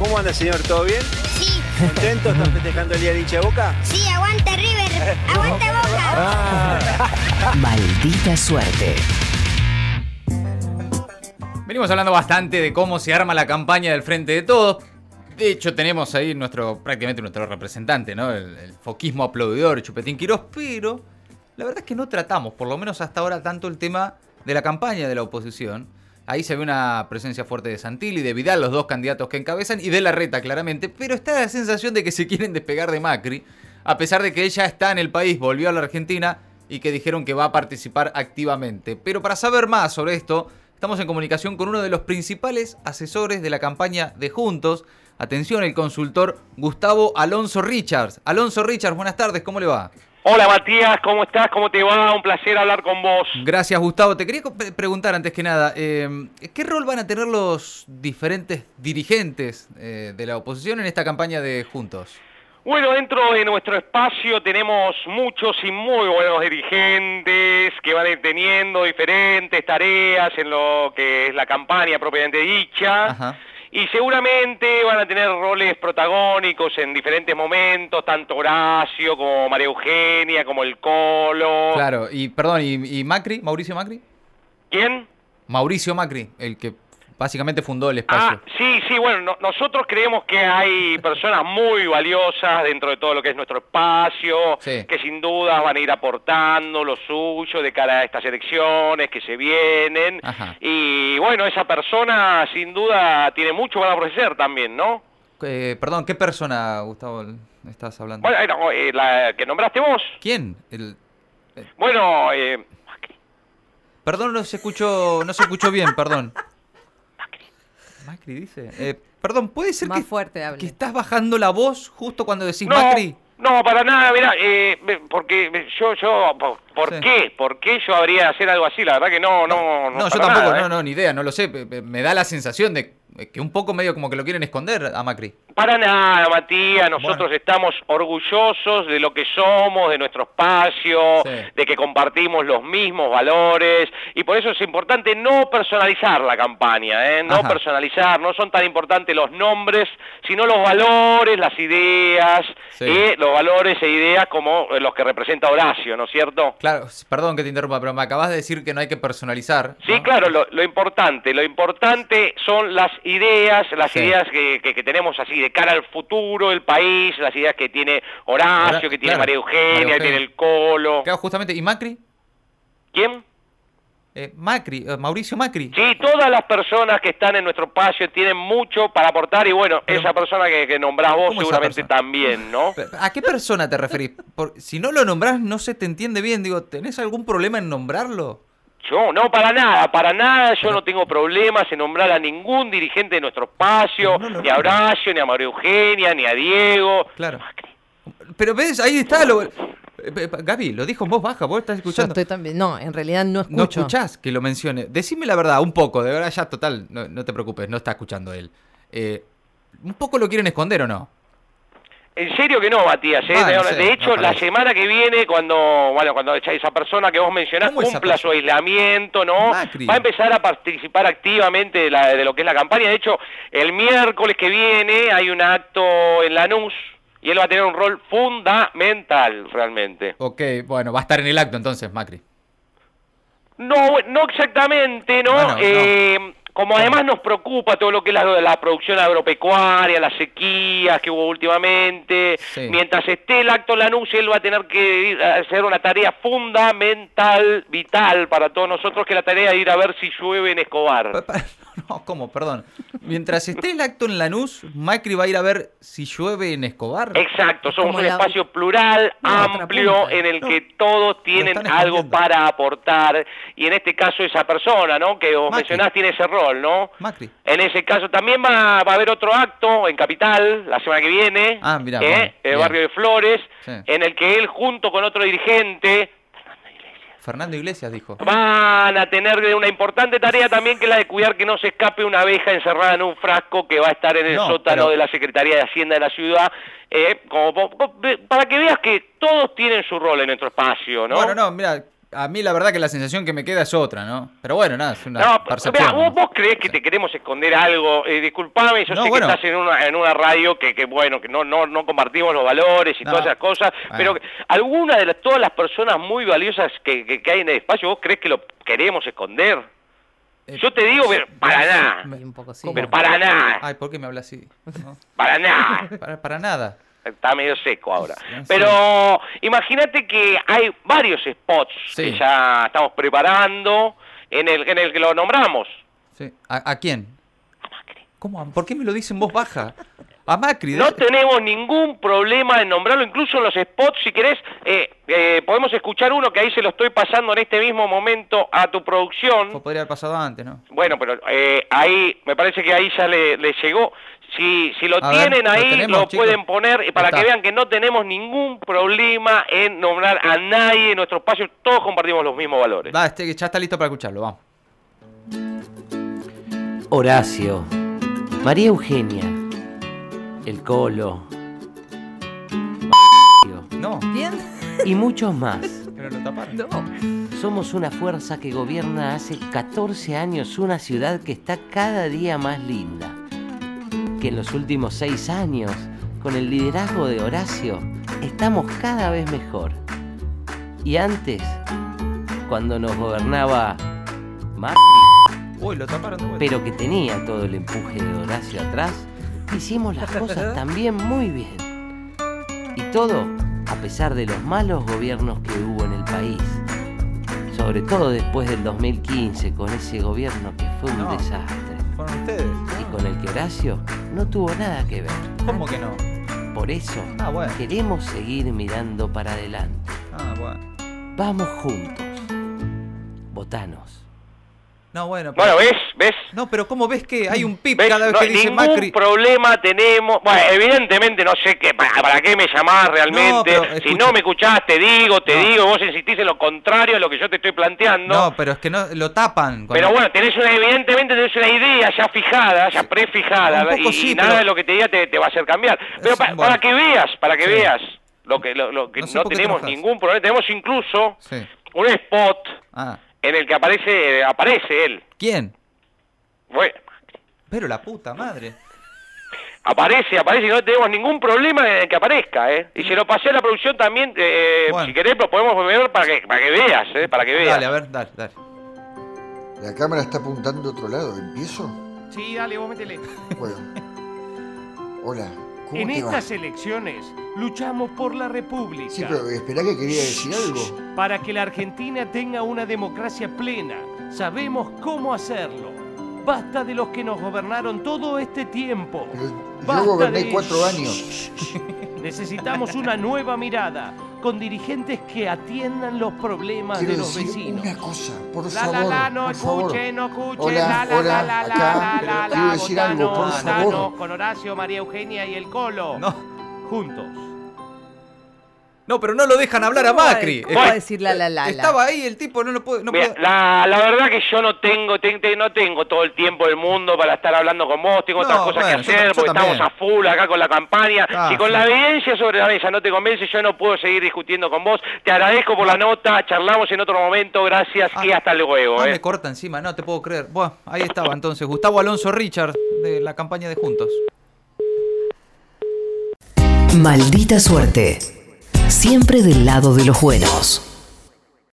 ¿Cómo anda, señor? ¿Todo bien? Sí, ¿Contento? ¿Están festejando el día de hincha de Boca? sí, aguante River, aguante Boca. Maldita suerte. Venimos hablando bastante de cómo se arma la campaña del Frente de Todos. De hecho, tenemos ahí nuestro, prácticamente nuestro representante, ¿no? El, el foquismo aplaudidor, Chupetín Quirós, pero la verdad es que no tratamos, por lo menos hasta ahora, tanto el tema de la campaña de la oposición. Ahí se ve una presencia fuerte de Santilli, de Vidal, los dos candidatos que encabezan, y de la reta, claramente, pero está la sensación de que se quieren despegar de Macri, a pesar de que ella está en el país, volvió a la Argentina y que dijeron que va a participar activamente. Pero para saber más sobre esto, estamos en comunicación con uno de los principales asesores de la campaña de Juntos. Atención, el consultor Gustavo Alonso Richards. Alonso Richards, buenas tardes, ¿cómo le va? Hola Matías, ¿cómo estás? ¿Cómo te va? Un placer hablar con vos. Gracias, Gustavo. Te quería preguntar antes que nada, eh, ¿qué rol van a tener los diferentes dirigentes eh, de la oposición en esta campaña de Juntos? Bueno, dentro de nuestro espacio tenemos muchos y muy buenos dirigentes que van teniendo diferentes tareas en lo que es la campaña propiamente dicha. Ajá. Y seguramente van a tener roles protagónicos en diferentes momentos, tanto Horacio como María Eugenia, como el Colo. Claro, y perdón, ¿y, y Macri? ¿Mauricio Macri? ¿Quién? Mauricio Macri, el que básicamente fundó el Ah, espacio. sí, sí, bueno, no- nosotros creemos que hay personas muy valiosas dentro de todo lo que es nuestro espacio, Sí. que sin duda van a ir aportando lo suyo de cara a estas elecciones que se vienen. Ajá. Y bueno, esa persona sin duda tiene mucho para ofrecer también, ¿no? Eh, perdón, ¿qué persona, Gustavo, estás hablando? Bueno, eh, no, eh, la que nombraste vos. ¿Quién? El- Bueno, eh, Perdón, no se escuchó, no se escuchó bien, perdón. Macri dice. Eh, perdón, ¿puede ser Más que, fuerte que estás bajando la voz justo cuando decís no, Macri? no, para nada, mira, eh, me- porque yo, yo, ¿por, por Sí. qué? ¿Por qué yo habría de hacer algo así? La verdad que no, no, no. No, yo tampoco, nada, ¿eh? no, no, ni idea, no lo sé. Me da la sensación de que un poco medio como que lo quieren esconder a Macri. Para nada, Matías, nosotros estamos orgullosos de lo que somos, de nuestro espacio, Sí. de que compartimos los mismos valores, y por eso es importante no personalizar la campaña, ¿eh? no Ajá. personalizar, no son tan importantes los nombres, sino los valores, las ideas, Sí. los valores e ideas como los que representa Horacio, ¿no es cierto? Claro, perdón que te interrumpa, pero me acabas de decir que no hay que personalizar. Sí, claro, lo, lo importante, lo importante son las ideas, las Sí. ideas que, que- que tenemos así de cara al futuro del país, las ideas que tiene Horacio, Hora- que tiene claro, María Eugenia, María que tiene el Colo. Claro, justamente, ¿y Macri? ¿Quién? Eh, Macri, eh, Mauricio Macri. Sí, todas las personas que están en nuestro espacio tienen mucho para aportar y bueno, Pero- esa persona que, que nombrás vos ¿Cómo esa seguramente también, ¿no? ¿A qué persona te referís? Por- si no lo nombrás, no se te entiende bien. Digo, ¿tenés algún problema en nombrarlo? Yo, no, para nada, para nada, yo no tengo problemas en nombrar a ningún dirigente de nuestro espacio, No, no, no, ni a. Horacio, ni a María Eugenia, ni a Diego. Claro. Pero ves, ahí está. Lo... eh, eh, Gaby, lo dijo en voz baja, vos estás Yo escuchando. estoy también. No, en realidad no escucho. No escuchás que lo mencione. Decime la verdad, un poco, de verdad ya total, no, no te preocupes, no está escuchando él. Eh, ¿Un poco lo quieren esconder o no? En serio que no, Matías. ¿eh? De, hecho, no la semana que viene, cuando bueno, cuando esa persona que vos mencionás ¿Cómo esa cumpla su aislamiento, ¿no? Macri. Va a empezar a participar activamente de, la- de lo que es la campaña. De hecho, el miércoles que viene hay un acto en Lanús y él va a tener un rol fundamental, realmente. Ok, bueno, va a estar en el acto entonces, Macri. No, no exactamente, ¿no? Bueno, no. Como además nos preocupa todo lo que es la, la producción agropecuaria, las sequías que hubo últimamente, Sí. mientras esté el acto Lanús, él va a tener que ir a hacer una tarea fundamental, vital para todos nosotros, que es la tarea de ir a ver si llueve en Escobar. No, ¿cómo? Perdón. Mientras esté el acto en Lanús, Macri va a ir a ver si llueve en Escobar. Exacto, somos un la- espacio plural, amplio, en el No, que todos tienen algo para aportar, y en este caso esa persona, ¿no? Que vos Macri. mencionás tiene ese rol, ¿no? Macri. En ese caso también va, va a haber otro acto en Capital la semana que viene, Ah, mirá, ¿eh? bueno, el barrio de Flores, Sí. en el que él junto con otro dirigente Fernando Iglesias dijo. van a tener una importante tarea también que es la de cuidar que no se escape una abeja encerrada en un frasco que va a estar en el No, sótano pero- de la Secretaría de Hacienda de la ciudad, eh, como para que veas que todos tienen su rol en nuestro espacio, ¿no? Bueno, no, mira, a mí la verdad que la sensación que me queda es otra, ¿no? Pero bueno, nada, es una No, percepción. mira, vos, ¿no? vos creés que te queremos esconder algo. Eh, disculpame, yo No, sé bueno. que estás en una, en una radio que, que, bueno, que no, no, no compartimos los valores y No. todas esas cosas, Bueno. pero que alguna de las, todas las personas muy valiosas que, que, que hay en el espacio, ¿vos crees que lo queremos esconder? Eh, Yo te digo, pero para nada. un poco sí. Pero para nada. Ay, ¿por qué me habla así? No, Para nada. para, para nada. Está medio seco ahora. Pero imagínate que hay varios spots Sí. que ya estamos preparando en el, en el que lo nombramos. Sí. ¿A, a quién? ¿Cómo? ¿Por qué me lo dicen en voz baja? A Macri. No tenemos ningún problema en nombrarlo, incluso en los spots, si querés, eh, eh, podemos escuchar uno que ahí se lo estoy pasando en este mismo momento a tu producción. Podría haber pasado antes, ¿no? Bueno, pero eh, ahí, me parece que ahí ya le, le llegó. Si, si lo A tienen ¿lo ahí, lo, tenemos, pueden poner para Está. que vean que no tenemos ningún problema en nombrar a nadie en nuestro espacio. Todos compartimos los mismos valores. Da, este, ya está listo para escucharlo, vamos. Horacio, María Eugenia, El Colo, No, ¿Bien? y muchos más. pero lo taparon. No. Somos una fuerza que gobierna hace 14 años una ciudad que está cada día más linda. Que en los últimos 6 años, con el liderazgo de Horacio, estamos cada vez mejor. Y antes, cuando nos gobernaba Macri, Uy, lo taparon de vuelta. pero que tenía todo el empuje de Horacio atrás, hicimos las cosas también muy bien. Y todo a pesar de los malos gobiernos que hubo en el país. Sobre todo después del 2015, con ese gobierno que fue un No. desastre. ¿Fueron ustedes? Con el que Horacio no tuvo nada que ver. ¿Cómo que no? Por eso Ah, bueno. queremos seguir mirando para adelante. Ah, bueno. Vamos juntos. Votanos. No, bueno. pero- Bueno, ¿ves? ¿Ves? No, pero ¿cómo ves que hay un pip ¿Ves? cada vez No que dice ningún Macri? problema tenemos. Bueno, evidentemente no sé qué, para, para qué me llamás realmente. pero si no me escuchás, te digo, te No. digo, vos insistís en lo contrario a lo que yo te estoy planteando. No, pero es que no lo tapan. Pero bueno, tenés una, evidentemente tenés una idea ya fijada, ya prefijada, y, sí, y nada de lo que te diga te, te va a hacer cambiar. Pero Es- pa- bueno. para que veas, para que Sí. veas lo que, lo, lo que No sé tenemos ningún problema. Tenemos incluso Sí. un spot Ah, en el que aparece, aparece él. ¿quién? Bueno, Pero la puta madre. Aparece, aparece y no tenemos ningún problema en que aparezca, ¿eh? Y se lo pasé a la producción también, eh, Bueno. si querés lo podemos ver para que, para que veas, ¿eh? Para que veas. Dale, a ver, dale, dale. La cámara está apuntando a otro lado. ¿Empiezo? Sí, dale, vos métele. Bueno. Hola. ¿Cómo En te va? estas elecciones luchamos por la República. Sí, pero esperá que quería decir algo. Para que la Argentina tenga una democracia plena. Sabemos cómo hacerlo. Basta de los que nos gobernaron todo este tiempo. Pero Basta yo goberné de- cuatro años. Necesitamos una nueva mirada, con dirigentes que atiendan los problemas Quiero de los decir vecinos. una cosa, por La favor. la la, no por favor. escuche, no escuche, Hola, la la hola, la la la acá. la la Quiero la, decir algo, por Botano, favor. Botano, con Horacio, María Eugenia y el Colo. No. Juntos. No, pero no lo dejan hablar a ¿Cómo va- Macri. cómo va a decir la la la la? Estaba ahí el tipo, no lo puede. No Mira, puede- la, la verdad que yo no tengo te- te- no tengo todo el tiempo del mundo para estar hablando con vos, tengo No, otras cosas bueno, que yo- hacer, yo porque estamos a full acá con la campaña. Ah, si con sí. la evidencia sobre la mesa no te convence, yo no puedo seguir discutiendo con vos. Te agradezco por la nota, charlamos en otro momento, gracias Ah, y hasta luego. Ah, eh. me corta encima, no te puedo creer. Bueno, ahí estaba entonces. Gustavo Alonso Richard, de la campaña de Juntos. Maldita suerte. Siempre del lado de los buenos.